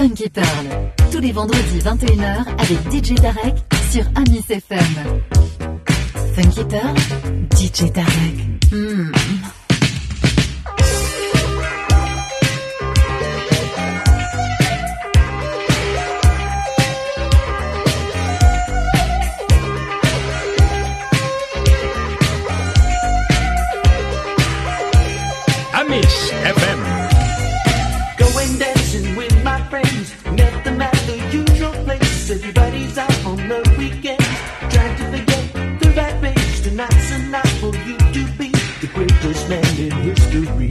femme qui. Tous les vendredis 21h avec DJ Tarek sur Amis FM. Funky Pearl, DJ Tarek. Amis. Everybody's out on the weekend, trying to forget the bad things Tonight's a night for you to be the greatest man in history.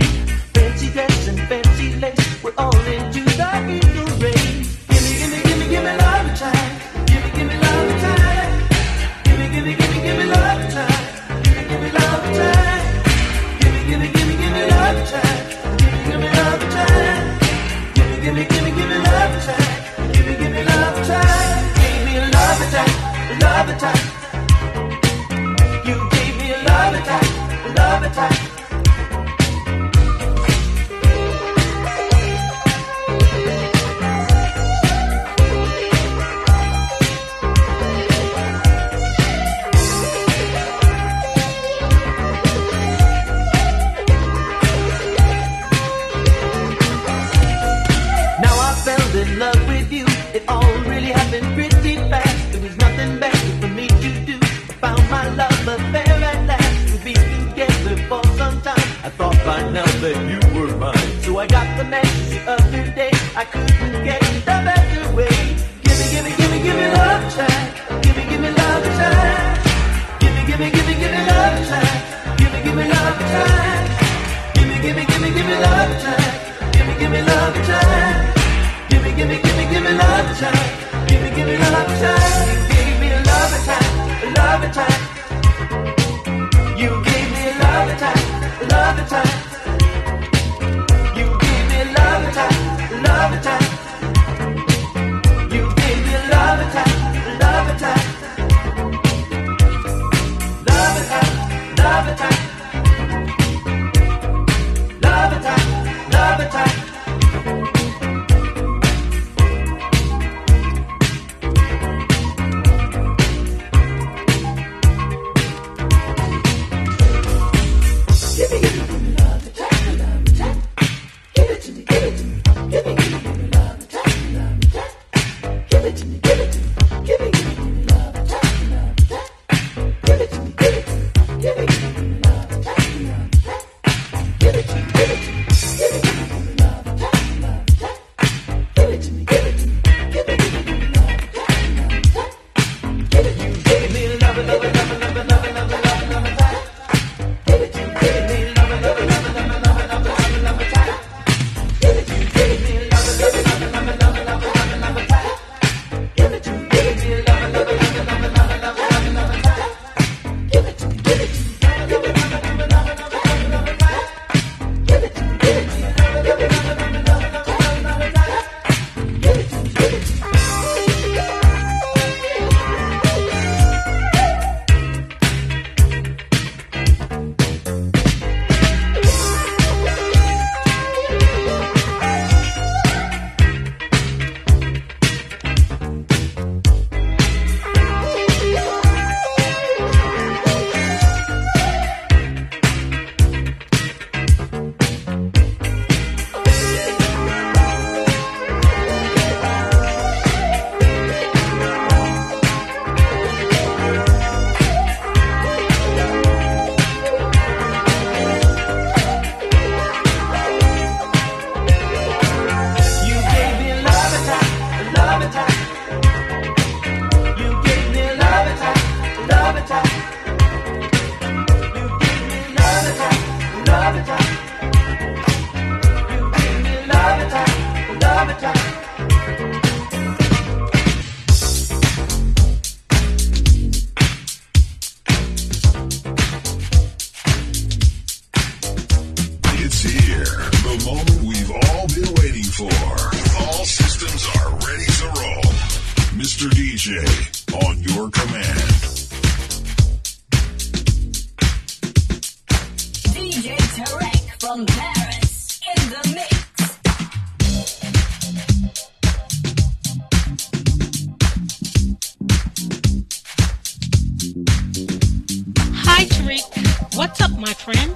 What's up, my friend?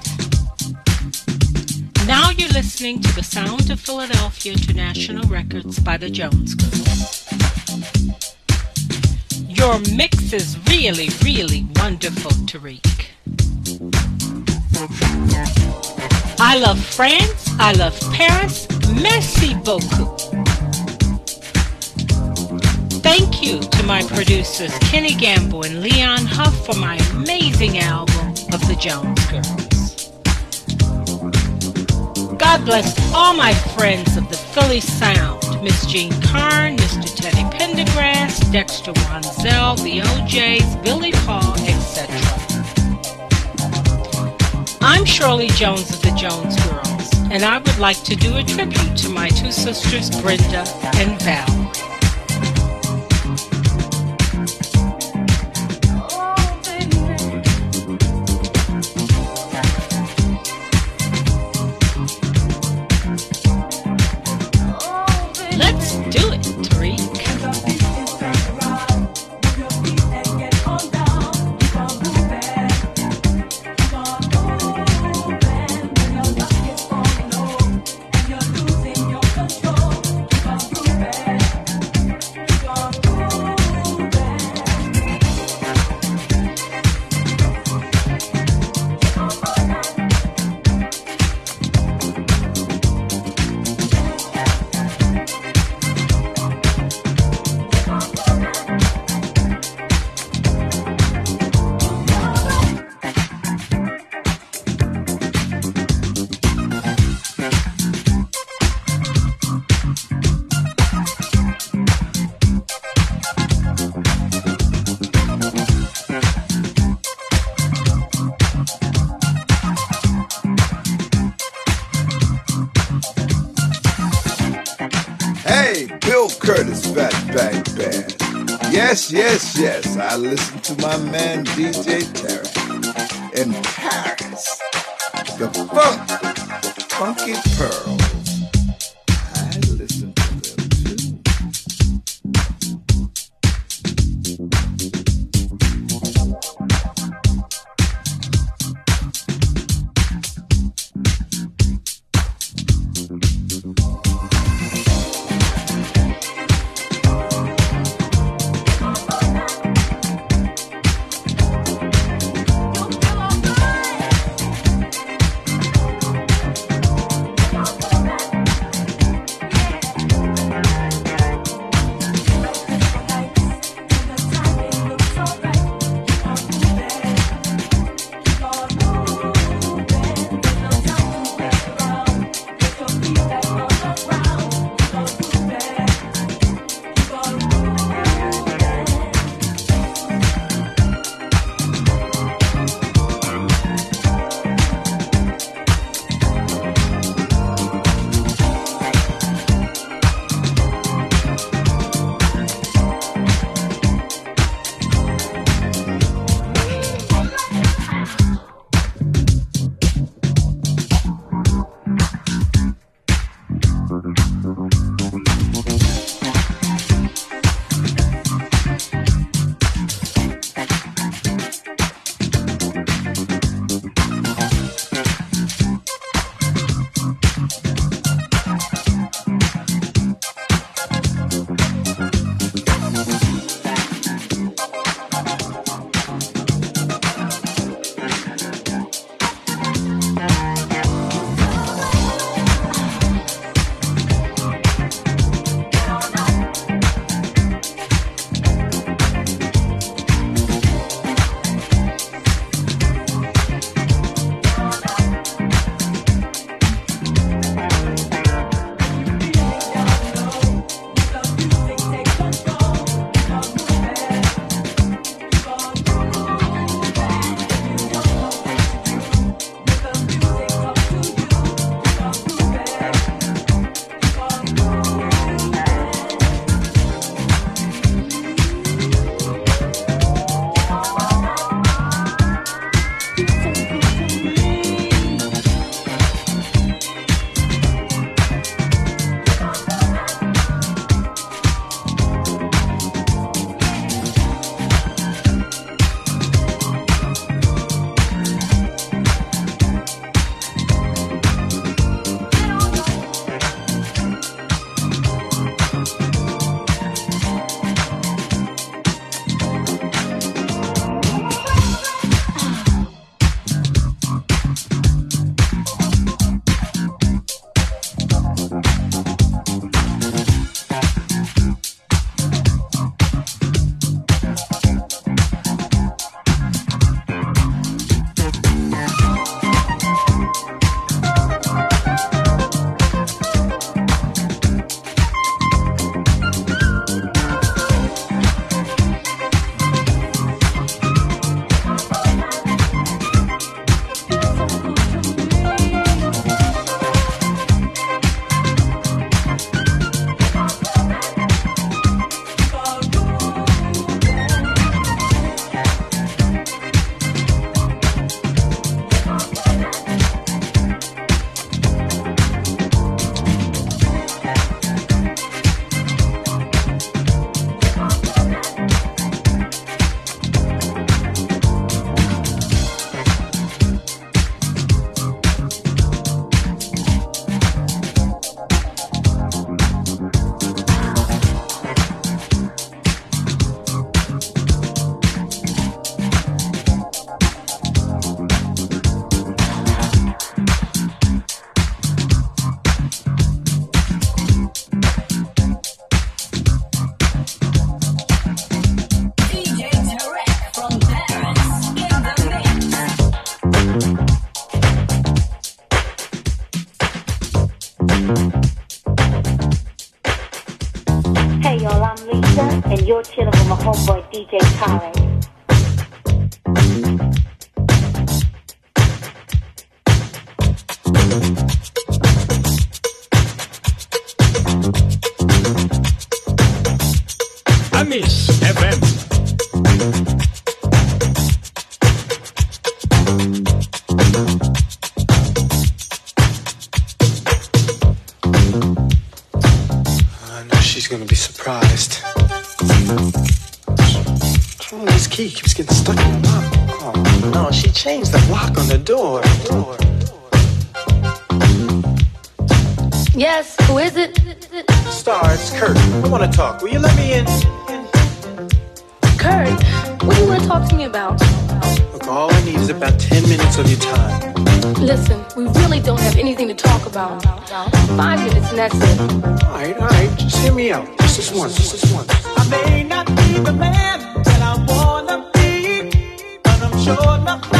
Now you're listening to the sound of Philadelphia International Records by the Jones Group. Your mix is really, really wonderful, Tarek. I love France. I love Paris. Merci beaucoup. You to my producers Kenny Gamble and Leon Huff for my amazing album of the Jones Girls. God bless all my friends of the Philly Sound, Miss Jean Carn, Mr. Teddy Pendergrass, Dexter Wansell, the O'Jays, Billy Paul, etc. I'm Shirley Jones of the Jones Girls, and I would like to do a tribute to my two sisters, Brenda and Val. Yes. I listen to my man DJ Tarek fist. Oh, this key keeps getting stuck in the lock. Oh no, she changed the lock on the door. door. Yes, who is it? Star, it's Kurt. I want to talk. Will you let me in? occurred. What do you want to talk to me about? Look, all I need is about 10 minutes of your time. Listen, we really don't have anything to talk about. Five minutes and that's it. All right, all right. Just hear me out. Just this once, just this once. I may not be the man that I wanna be, but I'm sure enough.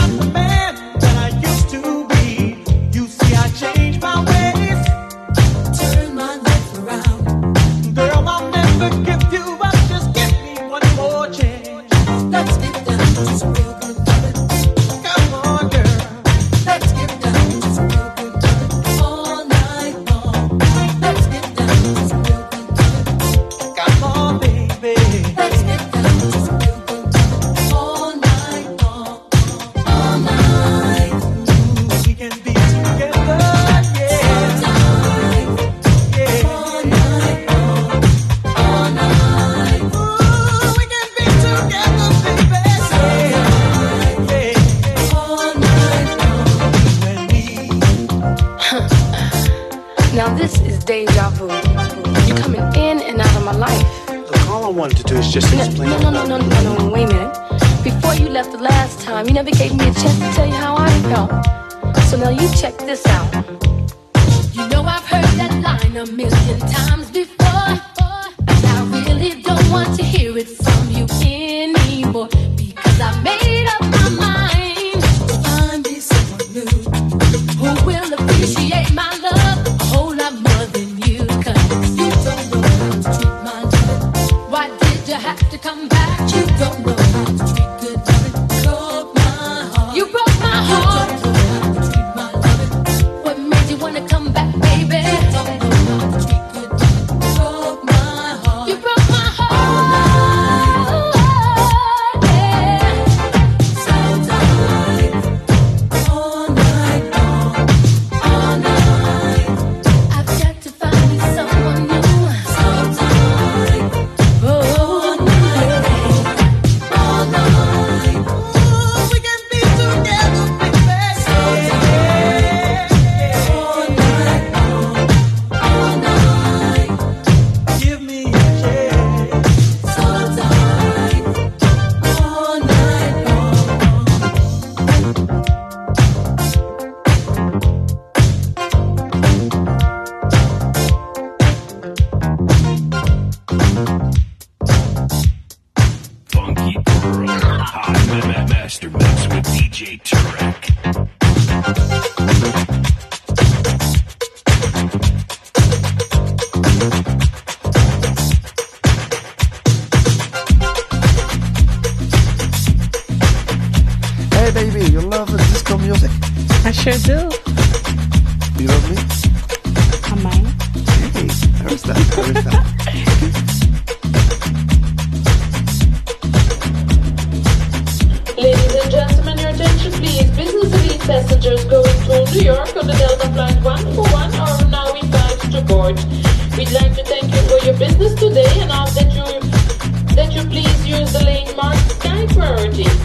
encouraging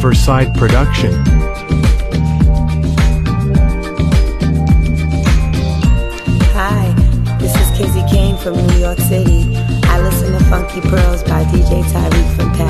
Silverside production. Hi, this is Kizzy Kane from New York City. I listen to Funky Pearls by DJ Tarek from Paris.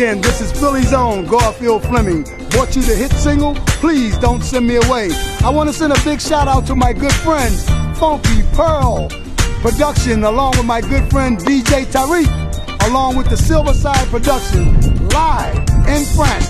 Again. This is Philly's own Garfield Fleming. Brought you the hit single. Please don't send me away. I want to send a big shout out to my good friends, Funky Pearl Production, along with my good friend DJ Tarek, along with the Silverside Production, live in France.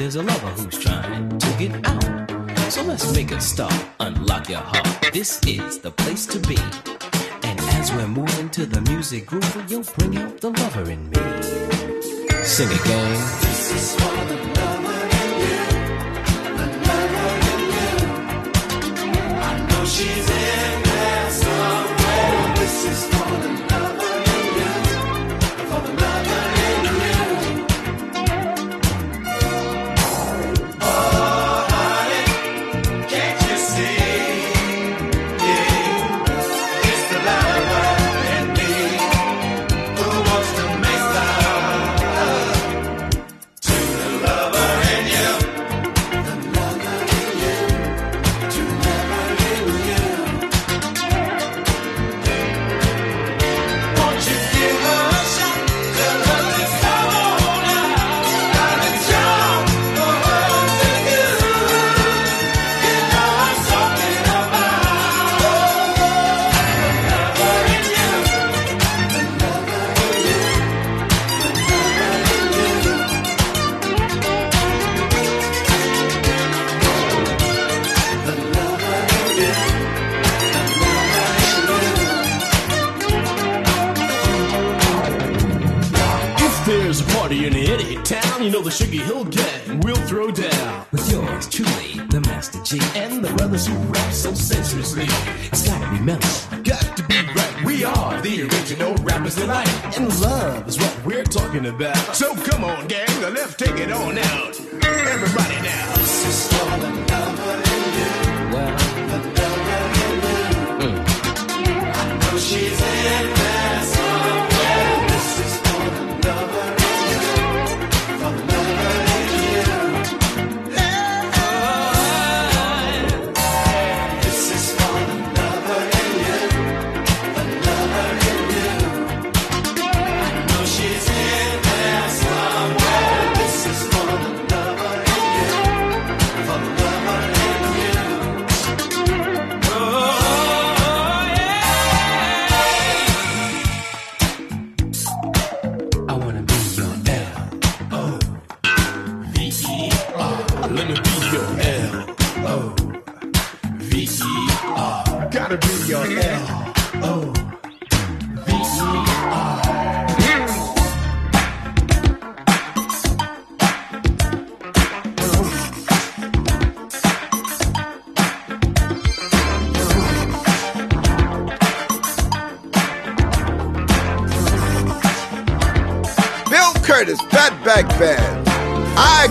there's a lover who's trying to get out. So let's make a stop, unlock your heart. This is the place to be. And as we're moving to the music groove, you'll bring out the lover in me. Sing again. This is for the Know the Sugar and we'll throw down. With yours truly, the Master G. And the brothers who rap so sensuously. It's gotta be mellow. Got to be right. We are the original rappers tonight. And love is what we're talking about. So come on, gang, let's take it on out. Everybody now. This is mm. I know she's in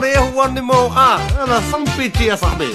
الخير في باري هو النيمو اه انا صنبيتي يا صاحبي